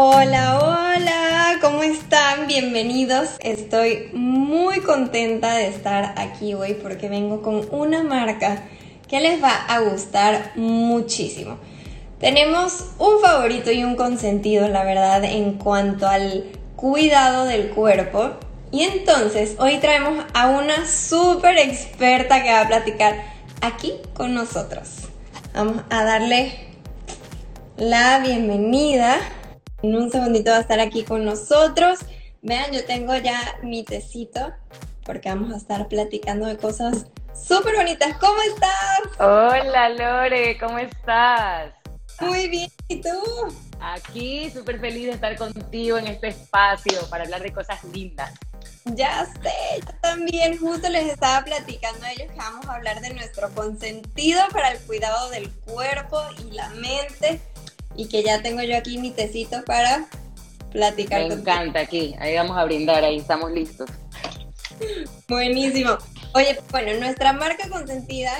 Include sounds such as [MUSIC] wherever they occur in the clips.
Hola, hola, ¿cómo están? Bienvenidos. Estoy muy contenta de estar aquí hoy porque vengo con una marca que les va a gustar muchísimo. Tenemos un favorito y un consentido, la verdad, en cuanto al cuidado del cuerpo. Y entonces hoy traemos a una súper experta que va a platicar aquí con nosotros. Vamos a darle la bienvenida. En un segundito va a estar aquí con nosotros. Vean, yo tengo ya mi tecito porque vamos a estar platicando de cosas súper bonitas. ¿Cómo estás? Hola Lore, ¿cómo estás? Muy bien, ¿y tú? Aquí súper feliz de estar contigo en este espacio para hablar de cosas lindas. Ya sé, yo también justo les estaba platicando a ellos que vamos a hablar de nuestro consentido para el cuidado del cuerpo y la mente y que ya tengo yo aquí mi tecito para platicar. Me encanta aquí, ahí vamos a brindar, ahí estamos listos. Buenísimo. Oye, bueno, nuestra marca consentida,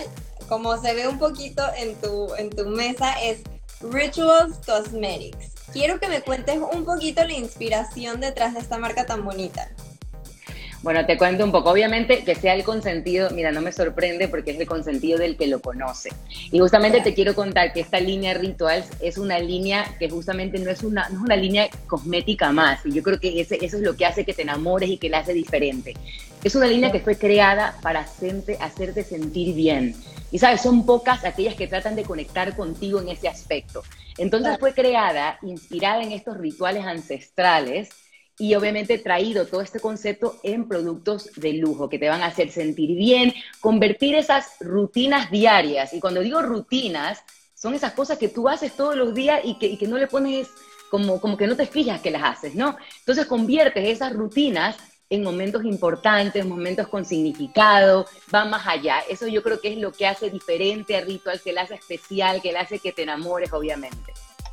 como se ve un poquito en tu, en tu mesa, es Rituals Cosmetics. Quiero que me cuentes un poquito la inspiración detrás de esta marca tan bonita. Bueno, te cuento un poco. Obviamente que sea el consentido, mira, no me sorprende porque es el consentido del que lo conoce. Y justamente te quiero contar que esta línea Rituals es una línea que justamente no es una, no es una línea cosmética más. Y yo creo que ese, eso es lo que hace que te enamores y que la hace diferente. Es una línea que fue creada para hacerte, hacerte sentir bien. Y sabes, son pocas aquellas que tratan de conectar contigo en ese aspecto. Entonces fue creada, inspirada en estos rituales ancestrales y obviamente traído todo este concepto en productos de lujo que te van a hacer sentir bien, convertir esas rutinas diarias. Y cuando digo rutinas, son esas cosas que tú haces todos los días y que, que no le pones como, como que no te fijas que las haces, ¿no? Entonces conviertes esas rutinas en momentos importantes, momentos con significado, va más allá. Eso yo creo que es lo que hace diferente a Ritual, que le hace especial, que le hace que te enamores, obviamente.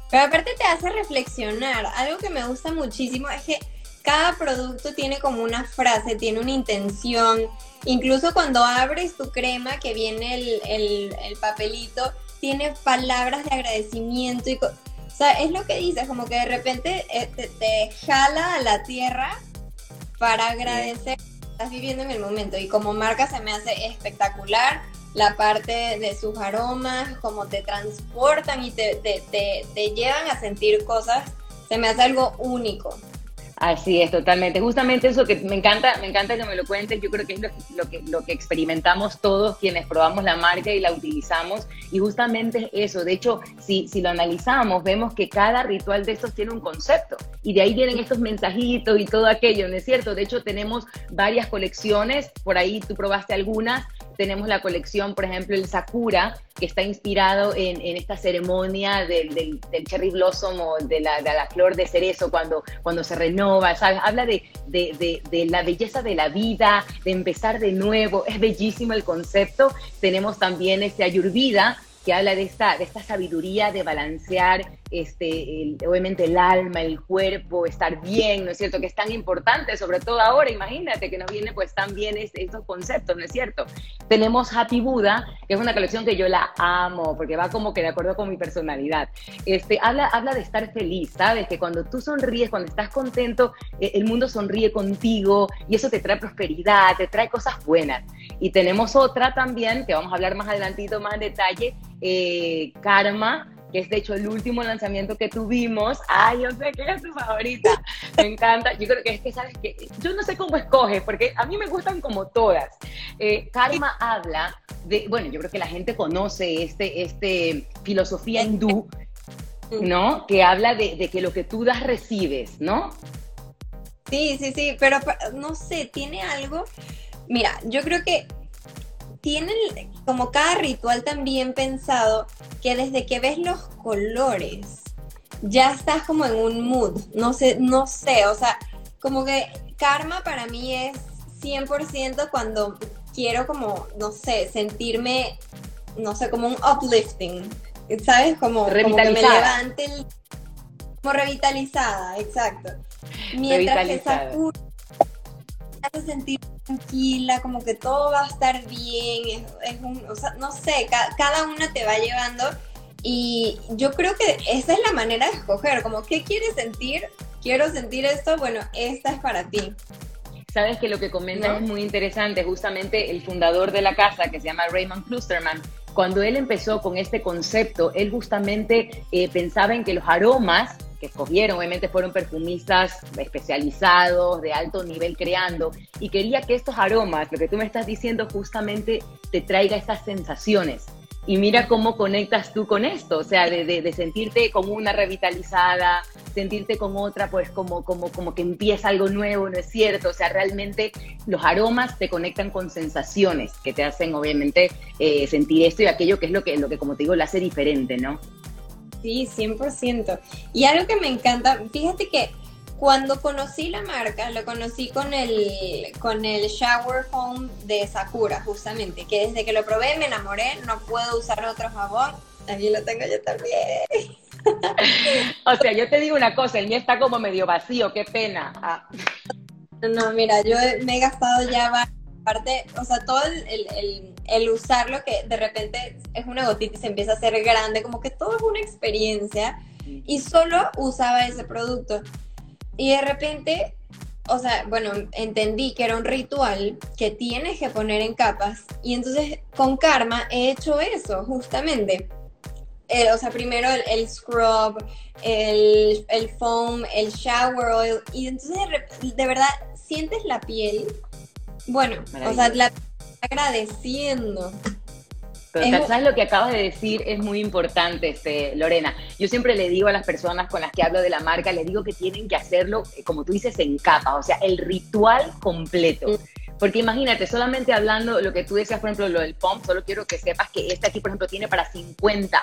Pero aparte te hace reflexionar. Algo que me gusta muchísimo es que cada producto tiene como una frase, tiene una intención. Incluso cuando abres tu crema, que viene el, papelito, tiene palabras de agradecimiento. Y, o sea, es lo que dices, como que de repente eh, te, jala a la tierra para agradecer que estás viviendo en el momento. Y como marca se me hace espectacular la parte de sus aromas, como te transportan y te, te, te llevan a sentir cosas. Se me hace algo único. Así es, totalmente. Justamente eso que me encanta, me encanta que me lo cuentes. Yo creo que es lo, que, experimentamos todos quienes probamos la marca y la utilizamos. Y justamente eso. De hecho, si, si lo analizamos, vemos que cada ritual de estos tiene un concepto. Y de ahí vienen estos mensajitos y todo aquello, ¿no es cierto? De hecho, tenemos varias colecciones. Por ahí tú probaste algunas tenemos la colección, por ejemplo, el Sakura, que está inspirado en, esta ceremonia del, del, cherry blossom o de la, flor de cerezo cuando, cuando se renova. Habla de, de, la belleza de la vida, de empezar de nuevo, es bellísimo el concepto. Tenemos también este Ayurveda, que habla de esta, de esta sabiduría de balancear este, obviamente el alma, el cuerpo, estar bien, ¿no es cierto? Que es tan importante, sobre todo ahora, imagínate que nos viene pues tan bien estos conceptos, ¿no es cierto? Tenemos Happy Buddha, que es una colección que yo la amo, porque va como que de acuerdo con mi personalidad. Este, habla, habla de estar feliz, ¿sabes? Que cuando tú sonríes, cuando estás contento, eh, el mundo sonríe contigo y eso te trae prosperidad, te trae cosas buenas. Y tenemos otra también, que vamos a hablar más adelantito, más en detalle, eh, Karma, que es de hecho el último lanzamiento que tuvimos. Ay, yo sé que es tu favorita. Me encanta. Yo creo que es que, ¿sabes que Yo no sé cómo escoges, porque a mí me gustan como todas. Eh, Karma habla de, bueno, yo creo que la gente conoce este, este filosofía hindú, ¿no? Que habla de, de que lo que tú das recibes, ¿no? Sí, sí, sí, pero no sé, tiene algo. Mira, yo creo que tienen como cada ritual también pensado que desde que ves los colores ya estás como en un mood, no sé, no sé, o sea, como que karma para mí es 100% cuando quiero como, no sé, sentirme, no sé, como un uplifting, ¿sabes? Como, como que me levante el, como revitalizada, exacto. Mientras que Sakura hace sentir tranquila, como que todo va a estar bien, es, un, o sea, no sé, cada una te va llevando Y yo creo que esa es la manera de escoger, como, ¿qué quieres sentir? Quiero sentir esto, bueno, esta es para ti. Sabes que lo que comentas es muy interesante. Justamente el fundador de la casa, que se llama Raymond Klusterman, cuando él empezó con este concepto, él justamente eh, pensaba en que los aromas que escogieron, obviamente fueron perfumistas especializados, de alto nivel creando, y quería que estos aromas, lo que tú me estás diciendo, justamente te traiga estas sensaciones y mira cómo conectas tú con esto, o sea, de, sentirte como una revitalizada, sentirte con otra, pues como, como, como que empieza algo nuevo, ¿no es cierto? O sea, realmente los aromas te conectan con sensaciones que te hacen, obviamente, eh, sentir esto y aquello que es lo que, lo que, como te digo, lo hace diferente, ¿no? Sí, 100%. Y algo que me encanta, fíjate que cuando conocí la marca, lo conocí con el, con el shower foam de Sakura, justamente, que desde que lo probé me enamoré, no puedo usar otro jabón, aquí lo tengo yo también. [LAUGHS] o sea, yo te digo una cosa, el mío está como medio vacío, qué pena. Ah. No, mira, yo me he gastado ya parte, o sea, todo el, el, el, usarlo que de repente es una gotita y se empieza a hacer grande, como que todo es una experiencia y solo usaba ese producto. Y de repente, o sea, bueno, entendí que era un ritual que tienes que poner en capas. Y entonces con Karma he hecho eso, justamente. Eh, o sea, primero el, scrub, el, el, foam, el shower oil. Y entonces de, verdad sientes la piel. Bueno, o sea, la agradeciendo. Pero ¿sabes lo que acabas de decir? Es muy importante, este, Lorena. Yo siempre le digo a las personas con las que hablo de la marca, les digo que tienen que hacerlo, eh, como tú dices, en capa, o sea, el ritual completo. Mm. Porque imagínate, solamente hablando lo que tú decías, por ejemplo, lo del pump, solo quiero que sepas que este aquí, por ejemplo, tiene para 50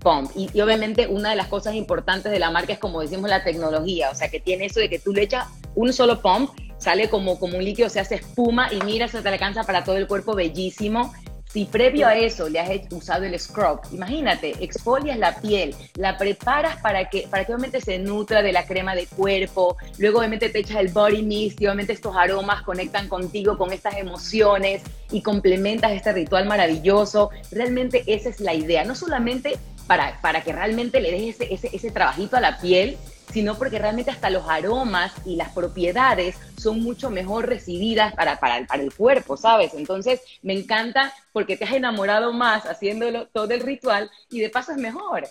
pump. Y, y, obviamente una de las cosas importantes de la marca es, como decimos, la tecnología. O sea, que tiene eso de que tú le echas un solo pump, sale como, como un líquido, se hace espuma y mira, se te alcanza para todo el cuerpo bellísimo. Si previo a eso le has usado el scrub, imagínate, exfolias la piel, la preparas para que, para que obviamente se nutra de la crema de cuerpo, luego obviamente te echas el body mist y obviamente estos aromas conectan contigo con estas emociones y complementas este ritual maravilloso. Realmente esa es la idea, no solamente para, para que realmente le des ese, ese, ese trabajito a la piel, sino porque realmente hasta los aromas y las propiedades son mucho mejor recibidas para, para, para, el cuerpo, ¿sabes? Entonces, me encanta porque te has enamorado más haciéndolo todo el ritual y de paso es mejor.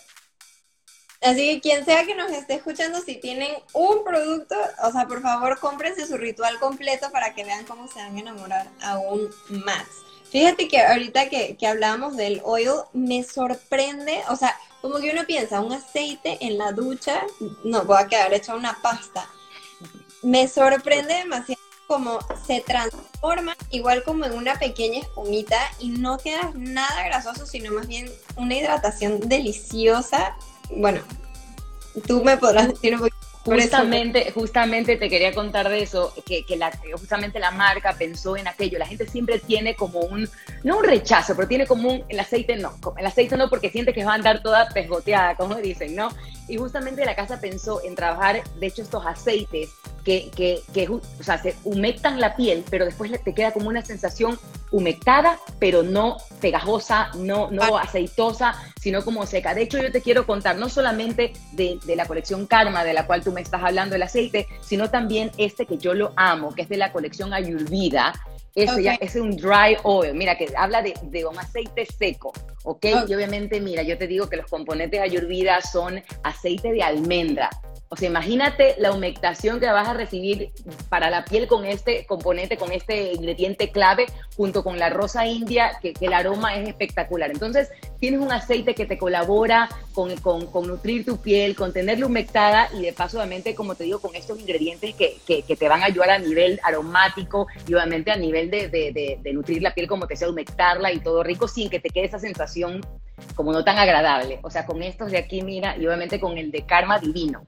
Así que quien sea que nos esté escuchando, si tienen un producto, o sea, por favor, cómprense su ritual completo para que vean cómo se van a enamorar aún más. Fíjate que ahorita que, que hablábamos del oil, me sorprende, o sea, como que uno piensa, un aceite en la ducha, no, voy a quedar hecha una pasta. Me sorprende demasiado como se transforma igual como en una pequeña espumita y no queda nada grasoso, sino más bien una hidratación deliciosa. Bueno, tú me podrás decir un poquito Justamente, justamente te quería contar de eso, que, que la, justamente la marca pensó en aquello. La gente siempre tiene como un, no un rechazo, pero tiene como un, el aceite no, el aceite no porque siente que va a andar toda pesgoteada, como dicen, ¿no? Y justamente la casa pensó en trabajar, de hecho, estos aceites que, que, que o sea, se humectan la piel, pero después te queda como una sensación humectada, pero no pegajosa, no, no aceitosa, sino como seca. De hecho, yo te quiero contar no solamente de, de, la colección Karma, de la cual tú me estás hablando, el aceite, sino también este que yo lo amo, que es de la colección Ayurveda. Ese ya es un dry oil, mira, que habla de, de un aceite seco, ¿ok? Y obviamente, mira, yo te digo que los componentes de Ayurveda son aceite de almendra, o sea, imagínate la humectación que vas a recibir para la piel con este componente, con este ingrediente clave, junto con la rosa india, que, el aroma es espectacular. Entonces, tienes un aceite que te colabora con, con, nutrir tu piel, con tenerla humectada y de paso, obviamente, como te digo, con estos ingredientes que, que, te van a ayudar a nivel aromático y obviamente a nivel de, de, de, nutrir la piel, como te sea, humectarla y todo rico, sin que te quede esa sensación como no tan agradable. O sea, con estos de aquí, mira, y obviamente con el de Karma Divino.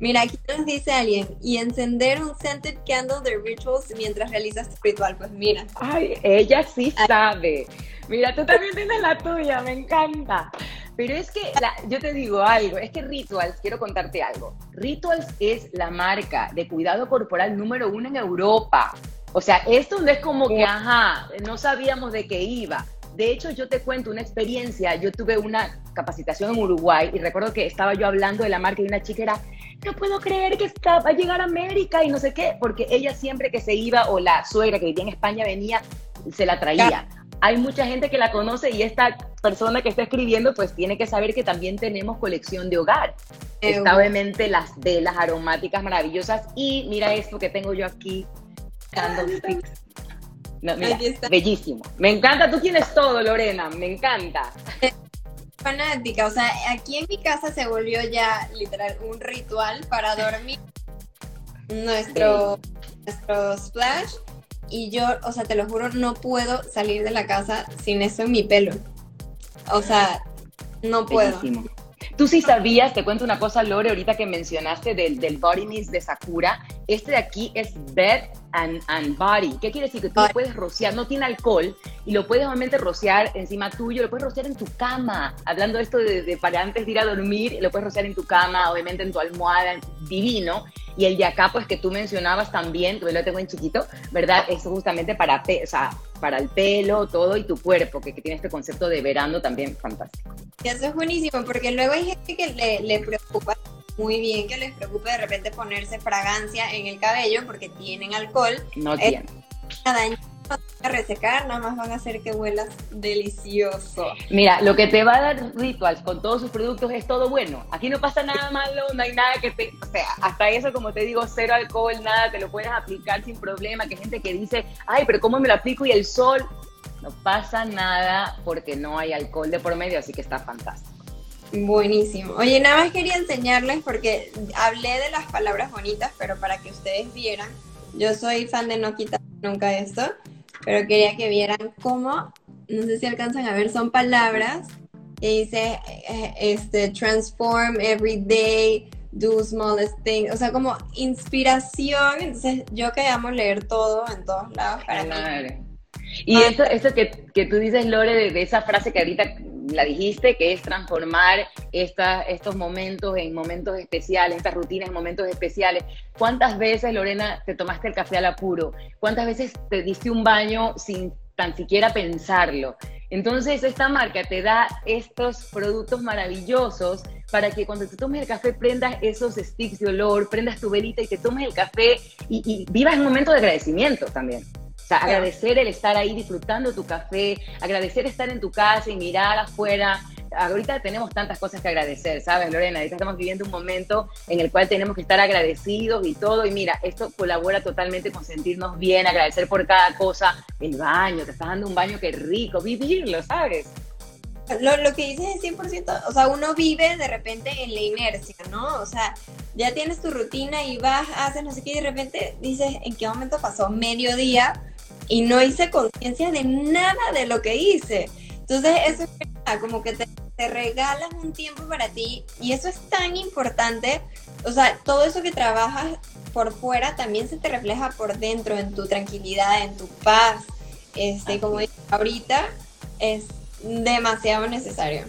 Mira, aquí nos dice alguien, y encender un scented candle de rituals mientras realizas tu ritual. Pues mira. Ay, ella sí sabe. Mira, tú también tienes la tuya, me encanta. Pero es que, yo te digo algo, es que Rituals, quiero contarte algo. Rituals es la marca de cuidado corporal número uno en Europa. O sea, esto no es como que, ajá, no sabíamos de qué iba de hecho yo te cuento una experiencia, yo tuve una capacitación en Uruguay y recuerdo que estaba yo hablando de la marca y una chica era, no puedo creer que está, va a llegar a América y no sé qué, porque ella siempre que se iba o la suegra que vivía en España venía, se la traía. Hay mucha gente que la conoce y esta persona que está escribiendo pues tiene que saber que también tenemos colección de hogar. Está obviamente las velas aromáticas maravillosas y mira esto que tengo yo aquí, candlesticks. No, mira, bellísimo. Me encanta, tú tienes todo, Lorena, me encanta. Fanática, o sea, aquí en mi casa se volvió ya literal un ritual para dormir nuestro, nuestro splash y yo, o sea, te lo juro, no puedo salir de la casa sin eso en mi pelo. O sea, no puedo. Tú sí sabías, te cuento una cosa, Lore, ahorita que mencionaste del, del Body Mist de Sakura. Este de aquí es Bed and, and Body. ¿Qué quiere decir? Que tú lo puedes rociar, no tiene alcohol, y lo puedes obviamente rociar encima tuyo, lo puedes rociar en tu cama. Hablando de esto de, para antes de ir a dormir, lo puedes rociar en tu cama, obviamente en tu almohada, divino. Y el de acá, pues que tú mencionabas también, que lo tengo en chiquito, ¿verdad? Es justamente para, o sea, para el pelo, todo y tu cuerpo, que, que tiene este concepto de verano también fantástico. Eso es buenísimo, porque luego hay gente que le, le preocupa muy bien que les preocupe de repente ponerse fragancia en el cabello porque tienen alcohol. No tienen. Nada, a resecar, nada más van a hacer que huelas delicioso. Mira, lo que te va a dar Rituals con todos sus productos es todo bueno. Aquí no pasa nada malo, no hay nada que te... O sea, hasta eso, como te digo, cero alcohol, nada, te lo puedes aplicar sin problema. Que hay gente que dice, ay, pero ¿cómo me lo aplico? Y el sol, no pasa nada porque no hay alcohol de por medio, así que está fantástico. Buenísimo. Oye, nada más quería enseñarles porque hablé de las palabras bonitas, pero para que ustedes vieran, yo soy fan de no quitar nunca esto pero quería que vieran cómo, no sé si alcanzan a ver, son palabras que dice, eh, este, transform every day, do smallest things, o sea, como inspiración, entonces yo que amo leer todo en todos lados para mí. Y ah. eso, eso que, que, tú dices, Lore, de, esa frase que ahorita la dijiste, que es transformar esta, estos momentos en momentos especiales, estas rutinas en momentos especiales. ¿Cuántas veces, Lorena, te tomaste el café al apuro? ¿Cuántas veces te diste un baño sin tan siquiera pensarlo? Entonces, esta marca te da estos productos maravillosos para que cuando te tomes el café prendas esos sticks de olor, prendas tu velita y te tomes el café y, y vivas un momento de agradecimiento también sea, agradecer el estar ahí disfrutando tu café, agradecer estar en tu casa y mirar afuera. Ahorita tenemos tantas cosas que agradecer, ¿sabes, Lorena? Ahorita estamos viviendo un momento en el cual tenemos que estar agradecidos y todo. Y mira, esto colabora totalmente con sentirnos bien, agradecer por cada cosa. El baño, te estás dando un baño que rico, vivirlo, ¿sabes? Lo, lo, que dices es 100%, o sea, uno vive de repente en la inercia, ¿no? O sea, ya tienes tu rutina y vas, haces no sé qué, y de repente dices, ¿en qué momento pasó? Mediodía, y no hice conciencia de nada de lo que hice. Entonces eso es como que te, te, regalas un tiempo para ti y eso es tan importante. O sea, todo eso que trabajas por fuera también se te refleja por dentro, en tu tranquilidad, en tu paz. Este, como dije ahorita, es demasiado necesario.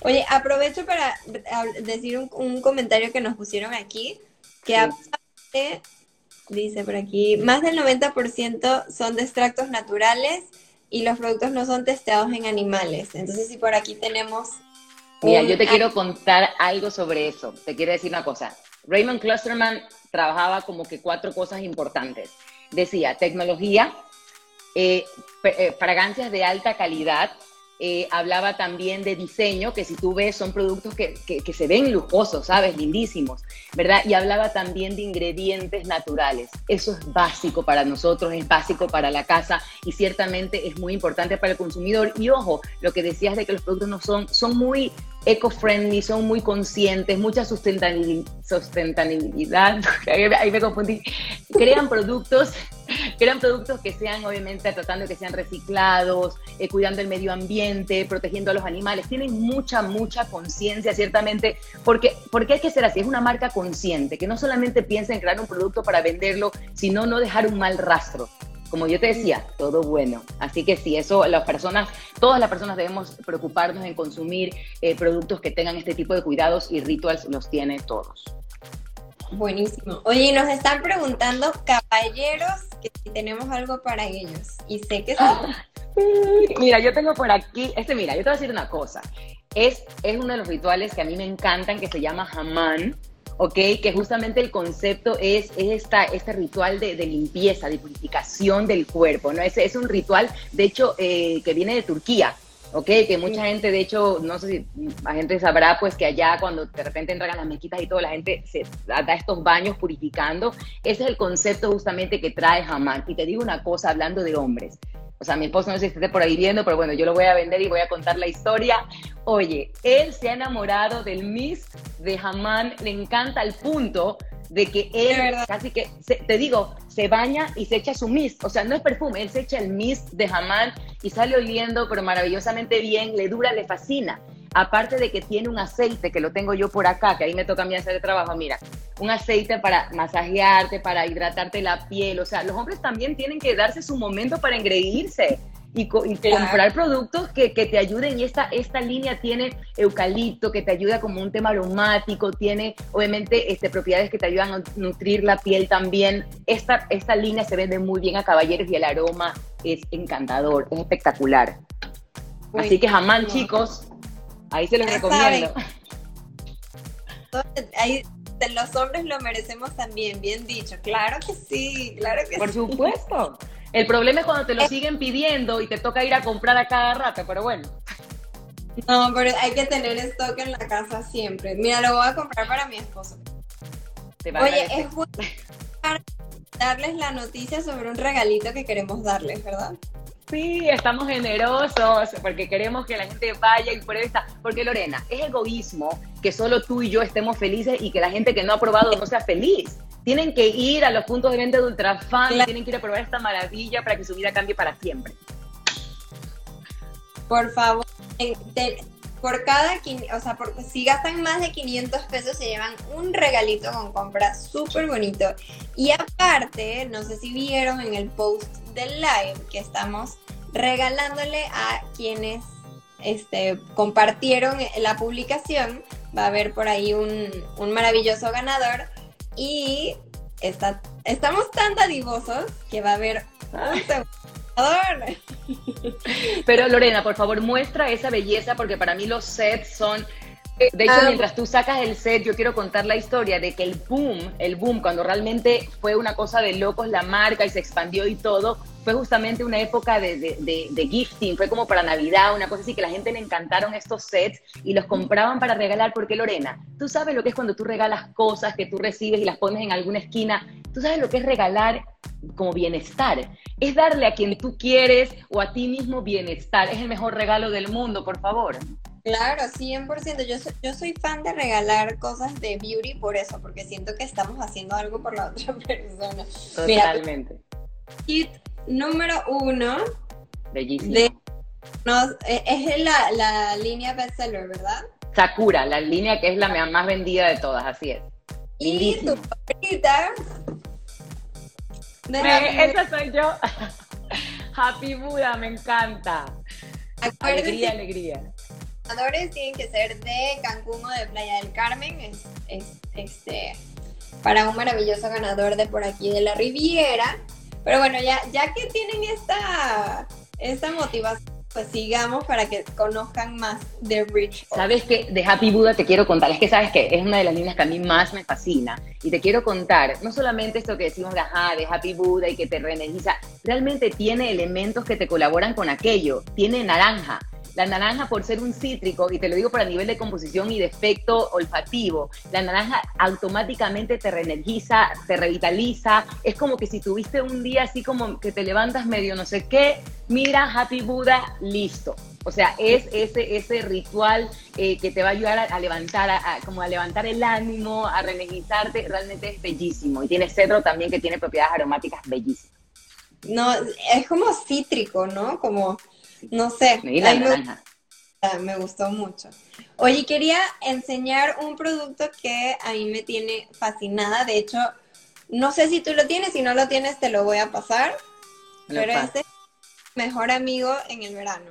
Oye, aprovecho para decir un, comentario que nos pusieron aquí, que aparte Dice por aquí, más del 90% son de extractos naturales y los productos no son testeados en animales. Entonces, si por aquí tenemos... Mira, yo te quiero contar algo sobre eso. Te quiero decir una cosa. Raymond Clusterman trabajaba como que cuatro cosas importantes. Decía, tecnología, eh, eh, fragancias de alta calidad, eh, hablaba también de diseño, que si tú ves son productos que, que, se ven lujosos, ¿sabes? Lindísimos, ¿verdad? Y hablaba también de ingredientes naturales. Eso es básico para nosotros, es básico para la casa y ciertamente es muy importante para el consumidor. Y ojo, lo que decías de que los productos no son, son muy eco-friendly, son muy conscientes, mucha sustentabilidad, [LAUGHS] ahí me confundí, crean productos, [LAUGHS] crean productos que sean obviamente tratando de que sean reciclados, eh, cuidando el medio ambiente, protegiendo a los animales, tienen mucha, mucha conciencia ciertamente, porque, porque hay que ser así, es una marca consciente, que no solamente piensa en crear un producto para venderlo, sino no dejar un mal rastro como yo te decía, todo bueno. Así que sí, eso las personas, todas las personas debemos preocuparnos en consumir eh, productos que tengan este tipo de cuidados y rituals los tiene todos. Buenísimo. Oye, nos están preguntando, caballeros, que si tenemos algo para ellos. Y sé que sí. Mira, yo tengo por aquí, este mira, yo te voy a decir una cosa. Es, es uno de los rituales que a mí me encantan, que se llama Hamán, ¿ok? Que justamente el concepto es, esta, este ritual de, limpieza, de purificación del cuerpo, ¿no? Es, es un ritual, de hecho, eh, que viene de Turquía. ¿ok? Que mucha gente, de hecho, no sé si la gente sabrá, pues que allá cuando de repente entran las mezquitas y todo, la gente se da estos baños purificando. Ese es el concepto justamente que trae Hamán. Y te digo una cosa, hablando de hombres, o sea, mi esposo no sé si esté por ahí viendo, pero bueno, yo lo voy a vender y voy a contar la historia. Oye, él se ha enamorado del Miss de Hamán, le encanta el punto de que él casi que, te digo, se baña y se echa su mist. O sea, no es perfume, él se echa el mist de Hamán y sale oliendo, pero maravillosamente bien, le dura, le fascina. Aparte de que tiene un aceite, que lo tengo yo por acá, que ahí me toca a mí hacer el trabajo, mira, un aceite para masajearte, para hidratarte la piel. O sea, los hombres también tienen que darse su momento para engreírse y, comprar productos que, te ayuden. Y esta, esta línea tiene eucalipto, que te ayuda como un tema aromático, tiene obviamente este, propiedades que te ayudan a nutrir la piel también. Esta, esta línea se vende muy bien a caballeros y el aroma es encantador, es espectacular. Así que jamás, chicos, ahí se los recomiendo. Ahí los hombres lo merecemos también, bien dicho. Claro que sí, claro que Por sí. Por supuesto. El problema es cuando te lo eh. siguen pidiendo y te toca ir a comprar a cada rato, pero bueno. No, pero hay que tener stock en la casa siempre. Mira, lo voy a comprar para mi esposo. Oye, es bueno darles la noticia sobre un regalito que queremos darles, ¿verdad? Sí, estamos generosos porque queremos que la gente vaya y pruebe esta. Porque Lorena, es egoísmo que solo tú y yo estemos felices y que la gente que no ha probado no sea feliz. Tienen que ir a los puntos de venta de Ultrafan, tienen que ir a probar esta maravilla para que su vida cambie para siempre. Por favor, por cada, o sea, si gastan más de 500 pesos se llevan un regalito con compra súper bonito. Y aparte, no sé si vieron en el post del live que estamos regalándole a quienes este, compartieron la publicación, va a haber por ahí un, maravilloso ganador y está, estamos tan dadivosos que va a haber. Pero Lorena, por favor, muestra esa belleza porque para mí los sets son de hecho, mientras tú sacas el set, yo quiero contar la historia de que el boom, el boom, cuando realmente fue una cosa de locos la marca y se expandió y todo, fue justamente una época de, de, gifting, fue como para Navidad, una cosa así que la gente le encantaron estos sets y los compraban para regalar, porque Lorena, tú sabes lo que es cuando tú regalas cosas que tú recibes y las pones en alguna esquina, tú sabes lo que es regalar como bienestar, es darle a quien tú quieres o a ti mismo bienestar, es el mejor regalo del mundo, por favor. Claro, 100%. Yo soy, yo soy fan de regalar cosas de beauty por eso, porque siento que estamos haciendo algo por la [LAUGHS] otra persona. Totalmente. kit número uno. Bellísimo. De, e, es la, la línea bestseller, ¿verdad? Sakura, la línea que es la más vendida de todas, así es. Y tu favorita. esa soy yo. [LAUGHS] Happy Buda, me encanta. alegría, alegría ganadores tienen que ser de Cancún o de Playa del Carmen. Es, este, para un maravilloso ganador de por aquí de la Riviera. Pero bueno, ya, ya que tienen esta, esta motivación, pues sigamos para que conozcan más de Rich. Sabes que de Happy Buddha te quiero contar, es que sabes que es una de las líneas que a mí más me fascina y te quiero contar, no solamente esto que decimos de, de Happy Buddha y que te reenergiza, realmente tiene elementos que te colaboran con aquello, tiene naranja, la naranja, por ser un cítrico, y te lo digo por a nivel de composición y de efecto olfativo, la naranja automáticamente te reenergiza, te revitaliza. Es como que si tuviste un día así como que te levantas medio no sé qué, mira, Happy Buddha, listo. O sea, es ese, ese ritual eh, que te va a ayudar a, levantar, a, como a levantar el ánimo, a reenergizarte, realmente es bellísimo. Y tiene cedro también que tiene propiedades aromáticas bellísimas. No, es como cítrico, ¿no? Como no sé. Me, gustó mucho. Oye, quería enseñar un producto que a mí me tiene fascinada. De hecho, no sé si tú lo tienes, si no lo tienes te lo voy a pasar. pero este es mejor amigo en el verano.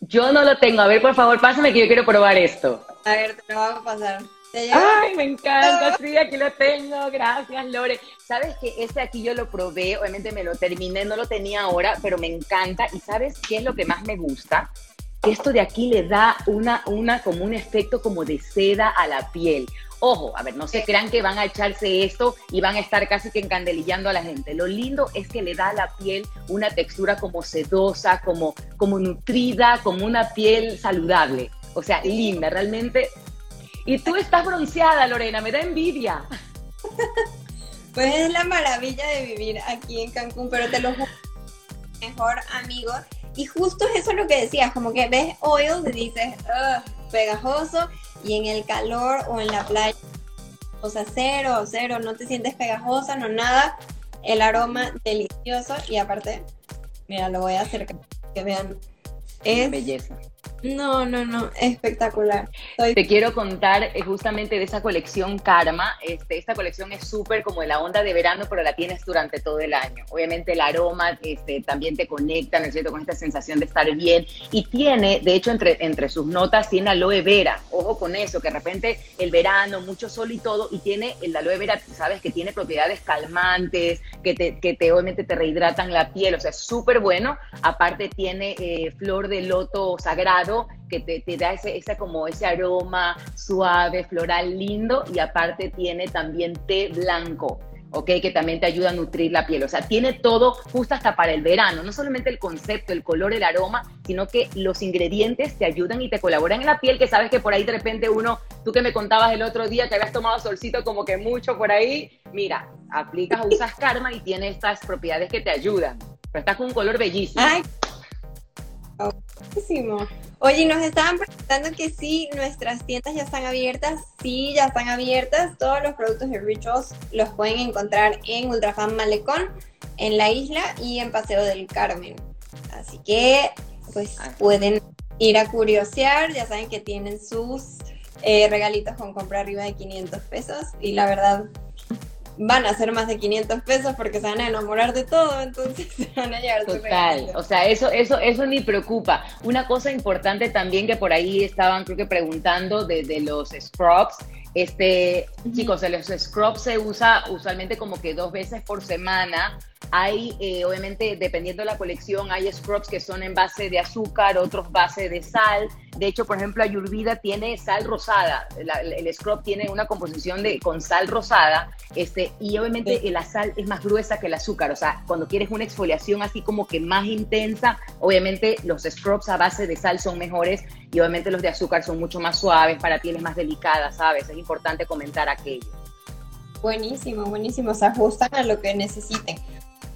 Yo no lo tengo. A ver, por favor, pásame que yo quiero probar esto. A ver, te lo voy a pasar. Ay, me encanta, sí, aquí lo tengo, gracias Lore. Sabes que este aquí yo lo probé, obviamente me lo terminé, no lo tenía ahora, pero me encanta. ¿Y sabes qué es lo que más me gusta? Esto de aquí le da una, una, como un efecto como de seda a la piel. Ojo, a ver, no se crean que van a echarse esto y van a estar casi que encandelillando a la gente. Lo lindo es que le da a la piel una textura como sedosa, como, como nutrida, como una piel saludable. O sea, linda, realmente y tú estás bronceada, Lorena, me da envidia. [LAUGHS] Pues es la maravilla de vivir aquí en Cancún, pero te lo juro, mejor amigo. Y justo eso es lo que decías, como que ves oil y dices, pegajoso, y en el calor o en la playa, o sea, cero, cero, no te sientes pegajosa, no nada. El aroma delicioso y aparte, mira, lo voy a hacer que vean. Es belleza. No, no, no, espectacular. Te quiero contar eh, justamente de esa colección Karma. Este, esta colección es súper como de la onda de verano, pero la tienes durante todo el año. Obviamente el aroma este, también te conecta, ¿no es cierto?, con esta sensación de estar bien. Y tiene, de hecho, entre, sus notas tiene aloe vera. Ojo con eso, que de repente el verano, mucho sol y todo, y tiene el aloe vera, sabes que tiene propiedades calmantes, que te, que te obviamente te rehidratan la piel, o sea, es súper bueno. Aparte tiene eh, flor de loto sagrado que te, da ese, como ese aroma suave, floral, lindo y aparte tiene también té blanco. ¿ok? Que también te ayuda a nutrir la piel. O sea, tiene todo justo hasta para el verano. No solamente el concepto, el color, el aroma, sino que los ingredientes te ayudan y te colaboran en la piel, que sabes que por ahí de repente uno, tú que me contabas el otro día que habías tomado solcito como que mucho por ahí, mira, aplicas, usas Karma y tiene estas propiedades que te ayudan. Pero estás con un color bellísimo. Bellísimo. Oye, nos estaban preguntando que sí, nuestras tiendas ya están abiertas. Sí, ya están abiertas. Todos los productos de Rituals los pueden encontrar en Ultrafan Malecón, en la isla y en Paseo del Carmen. Así que, pues, pueden ir a curiosear. Ya saben que tienen sus eh, regalitos con compra arriba de 500 pesos. Y la verdad, van a ser más de 500 pesos porque se van a enamorar de todo, entonces [LAUGHS] se van a llevar Total, o sea, eso, eso, eso ni preocupa. Una cosa importante también que por ahí estaban, creo que preguntando de, de los scrubs, este, chicos, los scrubs se usa usualmente como que dos veces por semana hay, eh, obviamente, dependiendo de la colección, hay scrubs que son en base de azúcar, otros base de sal. De hecho, por ejemplo, Ayurveda tiene sal rosada. el scrub tiene una composición de, con sal rosada. Este, y obviamente la sal es más gruesa que el azúcar. O sea, cuando quieres una exfoliación así como que más intensa, obviamente los scrubs a base de sal son mejores y obviamente los de azúcar son mucho más suaves para pieles más delicadas, ¿sabes? Es importante comentar aquello. Buenísimo, buenísimo. Se ajustan a lo que necesiten.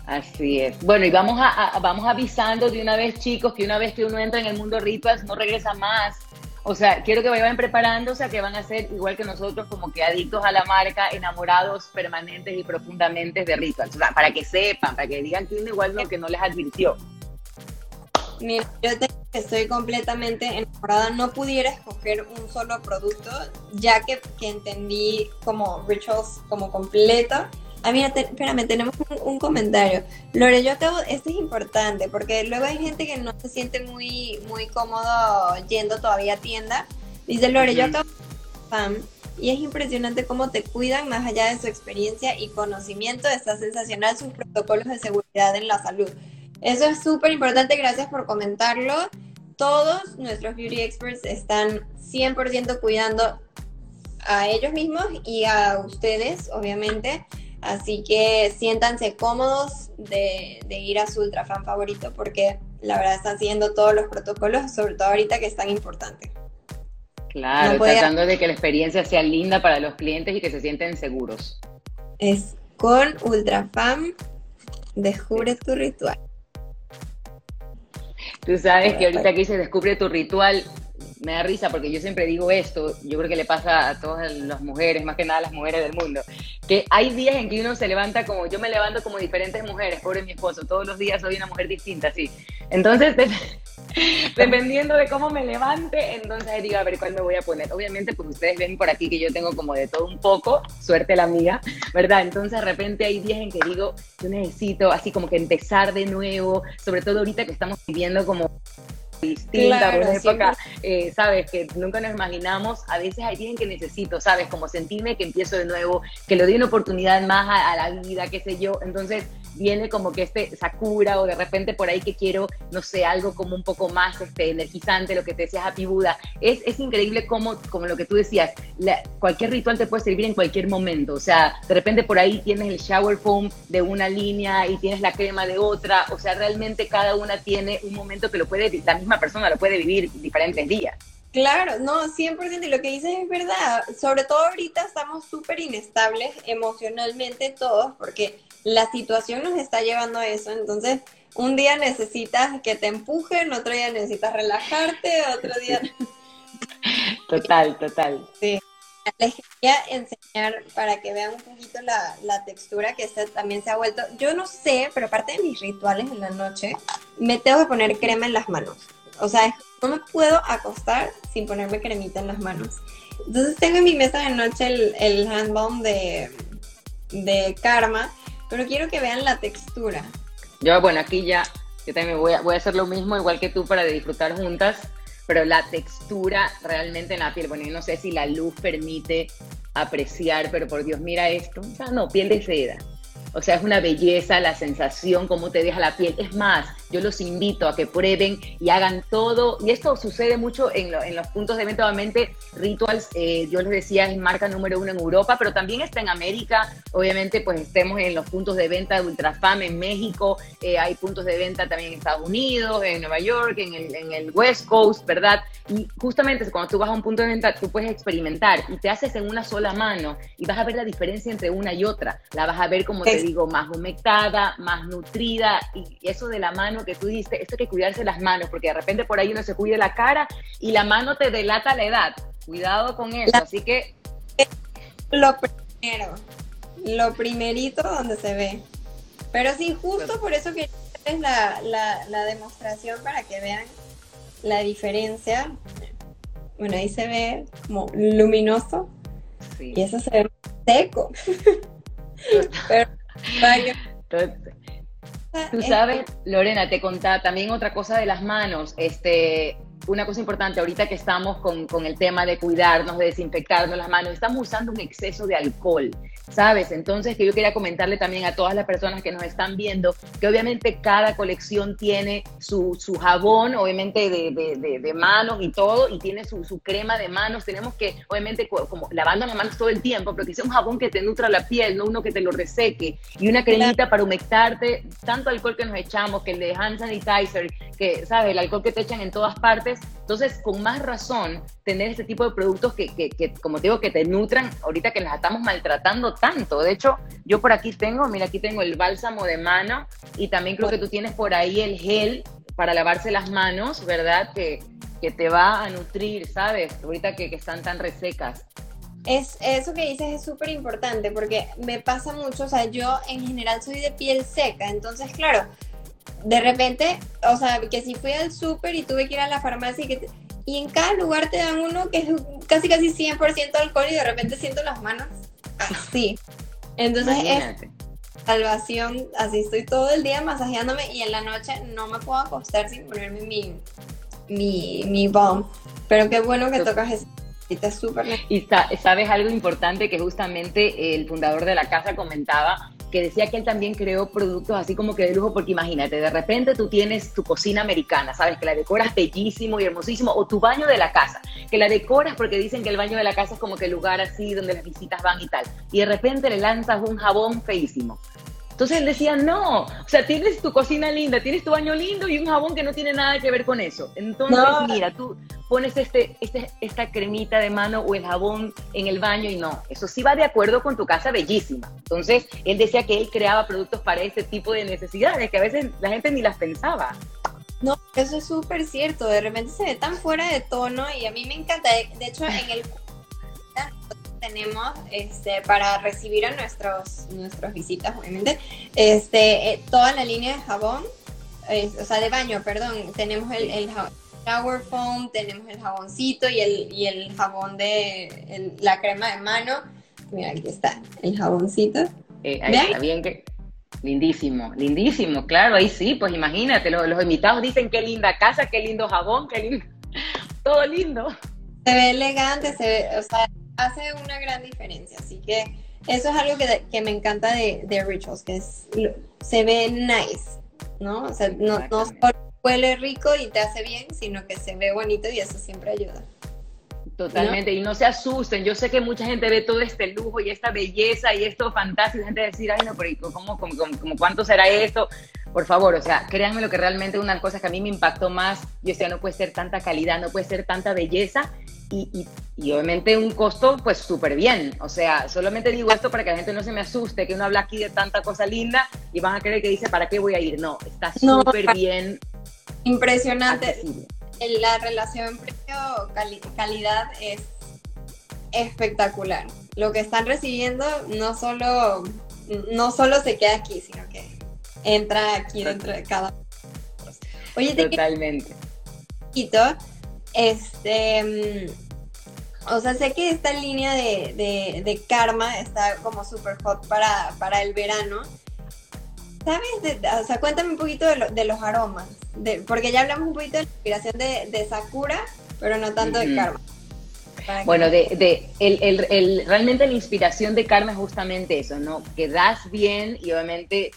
Así es. Bueno, y vamos, a, vamos avisando de una vez, chicos, que una vez que uno entra en el mundo rituals no regresa más. O sea, quiero que vayan preparándose a que van a ser igual que nosotros, como que adictos a la marca, enamorados permanentes y profundamente de rituals. O sea, para que sepan, para que digan que uno igual lo que no les advirtió. Mira, yo estoy completamente enamorada. No pudiera escoger un solo producto, ya que, que entendí como rituals como completo Ah, mira, espérame, tenemos un, comentario. Lore, yo acabo, esto es importante, porque luego hay gente que no se siente muy, muy cómodo yendo todavía a tienda. Dice Lore, yo acabo de y es impresionante cómo te cuidan más allá de su experiencia y conocimiento. Está sensacional sus protocolos de seguridad en la salud. Eso es súper importante, gracias por comentarlo. Todos nuestros beauty experts están 100% cuidando a ellos mismos y a ustedes, obviamente. Así que siéntanse cómodos de, ir a su ultrafan favorito porque la verdad están siguiendo todos los protocolos, sobre todo ahorita que es tan importante. Claro, tratando de que la experiencia sea linda para los clientes y que se sienten seguros. Es con Ultrafam, descubre tu ritual. Tú sabes que ahorita que dice descubre tu ritual, me da risa porque yo siempre digo esto, yo creo que le pasa a todas las mujeres, más que nada a las mujeres del mundo, que hay días en que uno se levanta como, yo me levanto como diferentes mujeres, pobre mi esposo, todos los días soy una mujer distinta, sí. Entonces, [LAUGHS] dependiendo de cómo me levante, entonces digo, a ver cuál me voy a poner. Obviamente, pues ustedes ven por aquí que yo tengo como de todo un poco, suerte la mía, ¿verdad? Entonces, de repente hay días en que digo, yo necesito así como que empezar de nuevo, sobre todo ahorita que estamos viviendo como distinta, una época, eh, sabes, que nunca nos imaginamos, a veces hay alguien que necesito, sabes, como sentirme que empiezo de nuevo, que le doy una oportunidad más a, a la vida, qué sé yo, entonces viene como que este Sakura o de repente por ahí que quiero, no sé, algo como un poco más este, energizante, lo que te decía Happy Buda. Es, es increíble como, como lo que tú decías, cualquier ritual te puede servir en cualquier momento. O sea, de repente por ahí tienes el shower foam de una línea y tienes la crema de otra. O sea, realmente cada una tiene un momento que lo puede, la misma persona lo puede vivir diferentes días. Claro, no, 100%, y lo que dices es verdad. Sobre todo ahorita estamos súper inestables emocionalmente todos, porque la situación nos está llevando a eso. Entonces, un día necesitas que te empujen, otro día necesitas relajarte, otro día... [LAUGHS] Total, total. Sí. Les quería enseñar para que vean un poquito la, la textura que este también se ha vuelto. Yo no sé, pero aparte de mis rituales en la noche, me tengo que poner crema en las manos. O sea, no me puedo acostar sin ponerme cremita en las manos. Entonces tengo en mi mesa de noche el, el handbomb de, de Karma pero quiero que vean la textura. Yo, bueno, aquí ya, también voy a, voy a hacer lo mismo, igual que tú, para disfrutar juntas, pero la textura realmente en la piel, bueno, yo no sé si la luz permite apreciar, pero por Dios, mira esto, o sea, no, piel de seda. O sea, es una belleza la sensación, cómo te deja la piel. Es más, yo los invito a que prueben y hagan todo. Y esto sucede mucho en, los puntos de venta, obviamente, Rituals, eh, yo les decía, es marca número uno en Europa, pero también está en América. Obviamente, pues estemos en los puntos de venta de Ultrafam en México, eh, hay puntos de venta también en Estados Unidos, en Nueva York, en el, en el West Coast, ¿verdad? Y justamente cuando tú vas a un punto de venta, tú puedes experimentar y te haces en una sola mano y vas a ver la diferencia entre una y otra. La vas a ver, como te digo, más humectada, más nutrida y eso de la mano que tú dices, esto hay que cuidarse las manos, porque de repente por ahí uno se cuide la cara y la mano te delata la edad. Cuidado con eso, así que... Lo primero, lo primerito donde se ve. Pero sí, justo por eso que es la, la, demostración para que vean la diferencia. Bueno, ahí se ve como luminoso y eso se ve seco. [LAUGHS] Pero, Tú sabes, Lorena, te contaba también otra cosa de las manos. Este, una cosa importante, ahorita que estamos con, con, el tema de cuidarnos, de desinfectarnos las manos, estamos usando un exceso de alcohol, ¿sabes? Entonces, que yo quería comentarle también a todas las personas que nos están viendo, que obviamente cada colección tiene su, su jabón, obviamente de, de, de, manos y todo, y tiene su, su, crema de manos. Tenemos que, obviamente, como lavando las manos todo el tiempo, pero que sea un jabón que te nutra la piel, no uno que te lo reseque, y una cremita para humectarte, tanto alcohol que nos echamos, que el de hand sanitizer, que, ¿sabes? El alcohol que te echan en todas partes entonces, con más razón, tener este tipo de productos que, que, como te digo, que te nutran ahorita que las estamos maltratando tanto. De hecho, yo por aquí tengo, mira, aquí tengo el bálsamo de mano y también creo que tú tienes por ahí el gel para lavarse las manos, ¿verdad? Que, que te va a nutrir, ¿sabes? Ahorita que, que están tan resecas. Es, eso que dices es súper importante porque me pasa mucho, o sea, yo en general soy de piel seca, entonces claro, de repente, o sea, que si fui al súper y tuve que ir a la farmacia y, que y en cada lugar te dan uno que es casi casi 100% alcohol y de repente siento las manos [LAUGHS] así. Entonces es salvación, así estoy todo el día masajeándome y en la noche no me puedo acostar sin ponerme mi, mi, mi bomb. Pero qué bueno que tocas eso. Y sabes algo importante que justamente el fundador de la casa comentaba, que decía que él también creó productos así como que de lujo, porque imagínate, de repente tú tienes tu cocina americana, sabes, que la decoras bellísimo y hermosísimo, o tu baño de la casa, que la decoras porque dicen que el baño de la casa es como que el lugar así donde las visitas van y tal, y de repente le lanzas un jabón feísimo. Entonces él decía, no, o sea, tienes tu cocina linda, tienes tu baño lindo y un jabón que no tiene nada que ver con eso. Entonces, mira, tú pones este, este, esta cremita de mano o el jabón en el baño y no, eso sí va de acuerdo con tu casa bellísima. Entonces, él decía que él creaba productos para ese tipo de necesidades que a veces la gente ni las pensaba. No, eso es súper cierto, de repente se ve tan fuera de tono y a mí me encanta, de hecho en el [LAUGHS] tenemos este, para recibir a nuestros, nuestras visitas, obviamente, este, eh, toda la línea de jabón, o sea, de baño, perdón. Tenemos el, el shower foam, tenemos el jaboncito y el, y el jabón de la crema de mano. Mira, aquí está el jaboncito. Eh, ahí está bien que Lindísimo, lindísimo, claro, ahí sí, pues imagínate, los, los invitados dicen qué linda casa, qué lindo jabón, qué lindo, [LAUGHS] todo lindo. Se ve elegante, se ve, o sea, hace una gran diferencia, así que eso es algo que, que me encanta de, de, Rituals, que es, se ve nice, ¿no? O sea, no, no solo huele rico y te hace bien, sino que se ve bonito y eso siempre ayuda. Totalmente, y no se asusten. Yo sé que mucha gente ve todo este lujo y esta belleza y esto fantástico, gente decir, ay, no, pero ¿cómo, cómo, cómo, cuánto será esto? Por favor, o sea, créanme lo que realmente una de las cosas que a mí me impactó más, yo decía, no puede ser tanta calidad, no puede ser tanta belleza y, y, y obviamente un costo, pues súper bien. O sea, solamente digo esto para que la gente no se me asuste, que uno habla aquí de tanta cosa linda y van a creer que dice, ¿para qué voy a ir? No, está súper bien. Impresionante. Accesible la relación precio-calidad es espectacular. Lo que están recibiendo no solo, no solo se queda aquí, sino que entra aquí dentro de cada. Oye, totalmente. Este, mm, o sea, sé que esta línea de, de, karma está como super hot para, para el verano. ¿Sabes? o sea, cuéntame un poquito de, de los aromas porque ya hablamos un poquito de la inspiración de, Sakura, pero no tanto de Karma. Bueno, de, de el, el, el, realmente la inspiración de Karma es justamente eso, ¿no? Que das bien y obviamente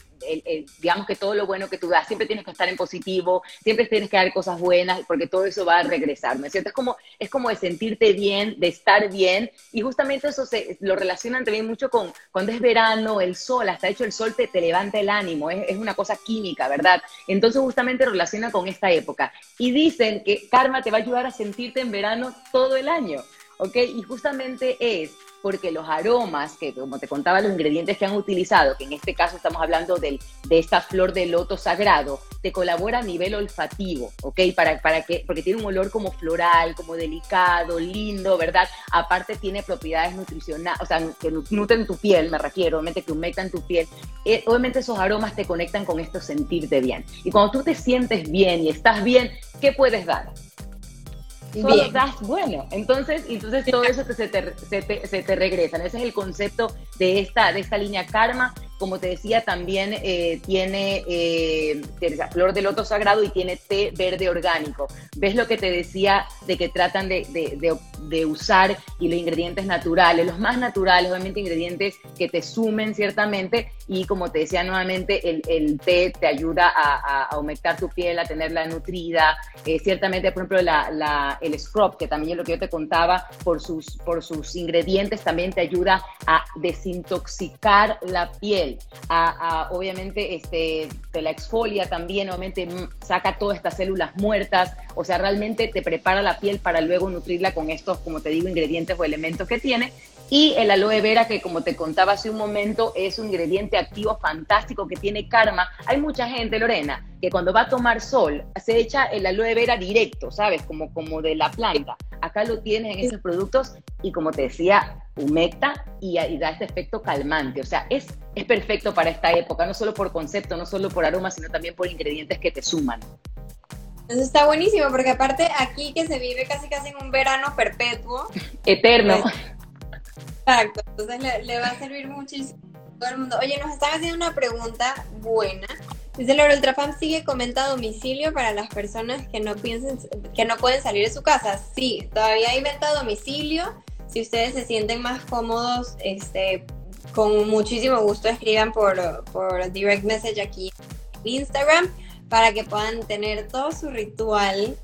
digamos que todo lo bueno que tú das, siempre tienes que estar en positivo, siempre tienes que dar cosas buenas, porque todo eso va a regresar, ¿no es cierto? Es como, es como de sentirte bien, de estar bien, y justamente eso se, lo relacionan también mucho con cuando es verano, el sol, hasta hecho el sol te, te levanta el ánimo, es, es, una cosa química, ¿verdad? Entonces justamente relaciona con esta época. Y dicen que karma te va a ayudar a sentirte en verano todo el año, ¿ok? Y justamente es porque los aromas, que como te contaba, los ingredientes que han utilizado, que en este caso estamos hablando del, de esta flor de loto sagrado, te colabora a nivel olfativo, ¿ok? Para, para que, porque tiene un olor como floral, como delicado, lindo, ¿verdad? Aparte tiene propiedades nutricionales, o sea, que nutren tu piel, me refiero, obviamente que humectan tu piel. Eh, obviamente esos aromas te conectan con esto sentirte bien. Y cuando tú te sientes bien y estás bien, ¿qué puedes dar? Estás bueno. Entonces, entonces todo eso te, se, te, se, te, se, te, regresa. Ese es el concepto de esta, de esta línea karma como te decía, también eh, tiene eh, flor de loto sagrado y tiene té verde orgánico. ¿Ves lo que te decía de que tratan de, de, de, usar y los ingredientes naturales, los más naturales, obviamente ingredientes que te sumen ciertamente y como te decía nuevamente, el, el té te ayuda a, a, aumentar tu piel, a tenerla nutrida. Eh, ciertamente, por ejemplo, la, la, el scrub, que también es lo que yo te contaba, por sus, por sus ingredientes también te ayuda a desintoxicar la piel a, obviamente este, te la exfolia también, obviamente saca todas estas células muertas, o sea, realmente te prepara la piel para luego nutrirla con estos, como te digo, ingredientes o elementos que tiene. Y el aloe vera, que como te contaba hace un momento, es un ingrediente activo fantástico que tiene karma. Hay mucha gente, Lorena, que cuando va a tomar sol se echa el aloe vera directo, ¿sabes? Como, como de la planta. Acá lo tienes en esos productos y como te decía, humecta y, da este efecto calmante. O sea, es, es perfecto para esta época, no solo por concepto, no solo por aroma, sino también por ingredientes que te suman. Eso está buenísimo, porque aparte aquí que se vive casi casi en un verano perpetuo. Eterno. Pues, exacto, entonces le, va a servir muchísimo a todo el mundo. Oye, nos están haciendo una pregunta buena. Dice Laura Ultrafam sigue comenta domicilio para las personas que no piensen que no pueden salir de su casa. Sí, todavía hay venta a domicilio. Si ustedes se sienten más cómodos, este, con muchísimo gusto escriban por, por direct message aquí en Instagram para que puedan tener todo su ritual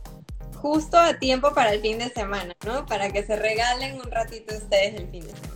justo a tiempo para el fin de semana, ¿no? Para que se regalen un ratito ustedes el fin de semana.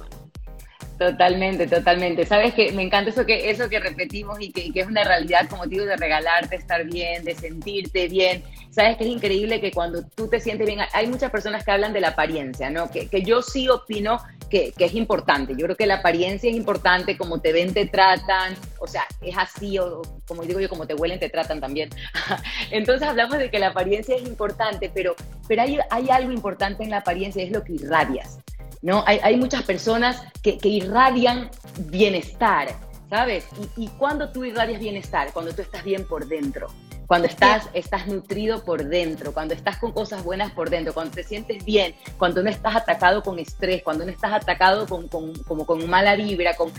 Totalmente, totalmente. Sabes que me encanta eso que, eso que repetimos y que, es una realidad, como digo, de regalarte, estar bien, de sentirte bien. Sabes que es increíble que cuando tú te sientes bien, hay muchas personas que hablan de la apariencia, ¿no? Que, que yo sí opino que, que, es importante. Yo creo que la apariencia es importante, como te ven, te tratan, o sea, es así, o como digo yo, como te huelen, te tratan también. [LAUGHS] Entonces hablamos de que la apariencia es importante, pero, pero hay, hay algo importante en la apariencia, es lo que irradias. ¿No? Hay, hay muchas personas que, que, irradian bienestar, ¿sabes? Y, y cuando tú irradias bienestar, cuando tú estás bien por dentro, cuando estás, estás nutrido por dentro, cuando estás con cosas buenas por dentro, cuando te sientes bien, cuando no estás atacado con estrés, cuando no estás atacado con, con, como con mala vibra, con,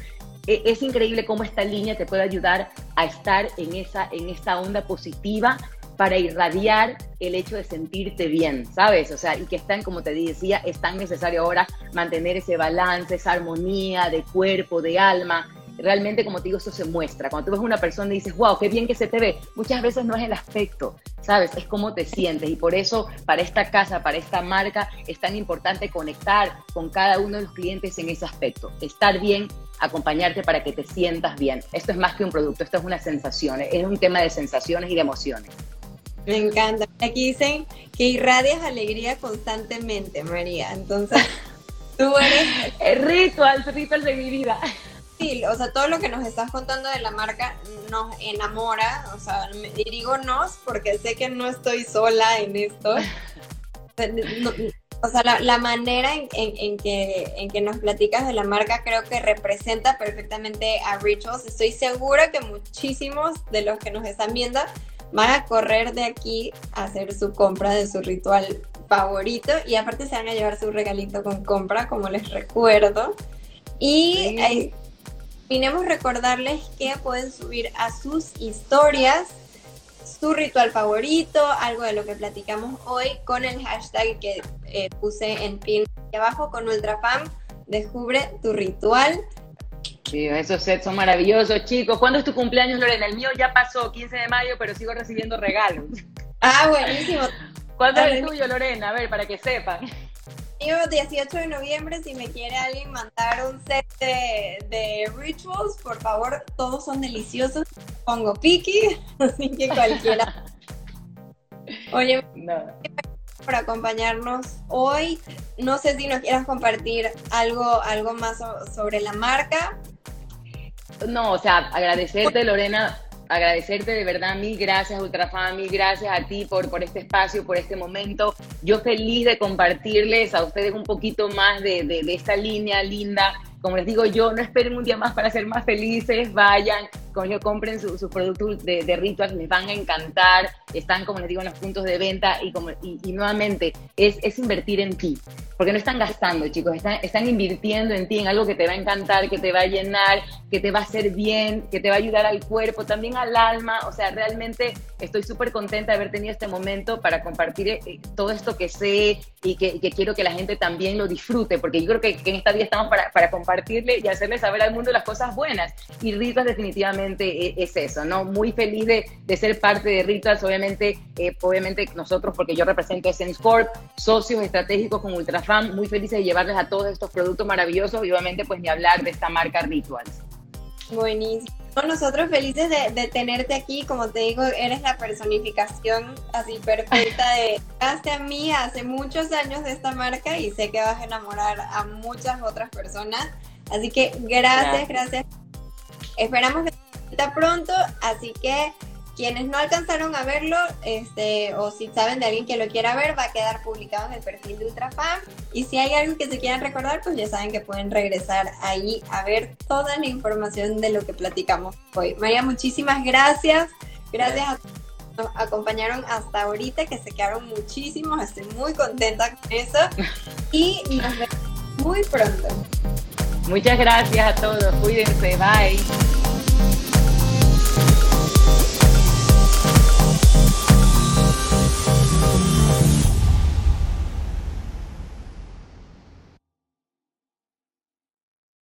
e, es increíble cómo esta línea te puede ayudar a estar en, esa, en esta onda positiva para irradiar el hecho de sentirte bien, ¿sabes? O sea, y que están, como te decía, es tan necesario ahora mantener ese balance, esa armonía de cuerpo, de alma. Realmente, como te digo, eso se muestra. Cuando tú ves una persona y dices, wow, qué bien que se te ve, muchas veces no es el aspecto, ¿sabes? Es cómo te sientes. Y por eso, para esta casa, para esta marca, es tan importante conectar con cada uno de los clientes en ese aspecto. Estar bien, acompañarte para que te sientas bien. Esto es más que un producto, esto es una sensación, es un tema de sensaciones y de emociones. Me encanta. Aquí dicen que irradias alegría constantemente, María. Entonces, [LAUGHS] tú eres... El ritual, ritual de mi vida. Sí, o sea, todo lo que nos estás contando de la marca nos enamora. O sea, me digo nos porque sé que no estoy sola en esto. [LAUGHS] o sea, la, manera en, en, que, en que nos platicas de la marca creo que representa perfectamente a Rituals. Estoy segura que muchísimos de los que nos están viendo van a correr de aquí a hacer su compra de su ritual favorito y aparte se van a llevar su regalito con compra, como les recuerdo. Y sí. eh, recordarles que pueden subir a sus historias su ritual favorito, algo de lo que platicamos hoy con el hashtag que eh, puse en pin abajo con UltraFam. Descubre tu ritual. Sí, esos sets son maravillosos, chicos. ¿Cuándo es tu cumpleaños, Lorena? El mío ya pasó, 15 de mayo, pero sigo recibiendo regalos. Ah, buenísimo. ¿Cuándo es el tuyo, Lorena? A ver, para que sepan. Mío, 18 de noviembre, si me quiere alguien mandar un set de, rituals, por favor, todos son deliciosos. Pongo piqui, [LAUGHS] así que cualquiera. [LAUGHS] Oye, no. Por acompañarnos hoy. No sé si nos quieras compartir algo, algo más sobre la marca. No, o sea, agradecerte, Lorena, agradecerte de verdad, mil gracias, Ultrafam, mil gracias a ti por, por este espacio, por este momento. Yo feliz de compartirles a ustedes un poquito más de, de, de esta línea linda como les digo yo, no esperen un día más para ser más felices, vayan, yo compren sus productos de, de rituals, les van a encantar, están, como les digo, en los puntos de venta y, como, y, nuevamente es, es, invertir en ti, porque no están gastando, chicos, están, están invirtiendo en ti, en algo que te va a encantar, que te va a llenar, que te va a hacer bien, que te va a ayudar al cuerpo, también al alma, o sea, realmente estoy súper contenta de haber tenido este momento para compartir eh, todo esto que sé y que, que, quiero que la gente también lo disfrute, porque yo creo que, que en esta vida estamos para, para compartir compartirle y hacerle saber al mundo las cosas buenas. Y Rituals definitivamente e, es, eso, ¿no? Muy feliz de, de, ser parte de Rituals, obviamente, eh, obviamente nosotros, porque yo represento a Sense Corp, socios estratégicos con Ultrafam, muy felices de llevarles a todos estos productos maravillosos y obviamente pues ni hablar de esta marca Rituals. Buenísimo. Nosotros felices de, de, tenerte aquí, como te digo, eres la personificación así perfecta de [LAUGHS] hace a mí hace muchos años de esta marca y sé que vas a enamorar a muchas otras personas. Así que gracias, gracias. Esperamos que te pronto, así que quienes no alcanzaron a verlo, este, o si saben de alguien que lo quiera ver, va a quedar publicado en el perfil de UltraFan. Y si hay algo que se quieran recordar, pues ya saben que pueden regresar ahí a ver toda la información de lo que platicamos hoy. María, muchísimas gracias. Gracias a todos que nos acompañaron hasta ahorita, que se quedaron muchísimos. Estoy muy contenta con eso. Y nos vemos muy pronto. Muchas gracias a todos. Cuídense. Bye.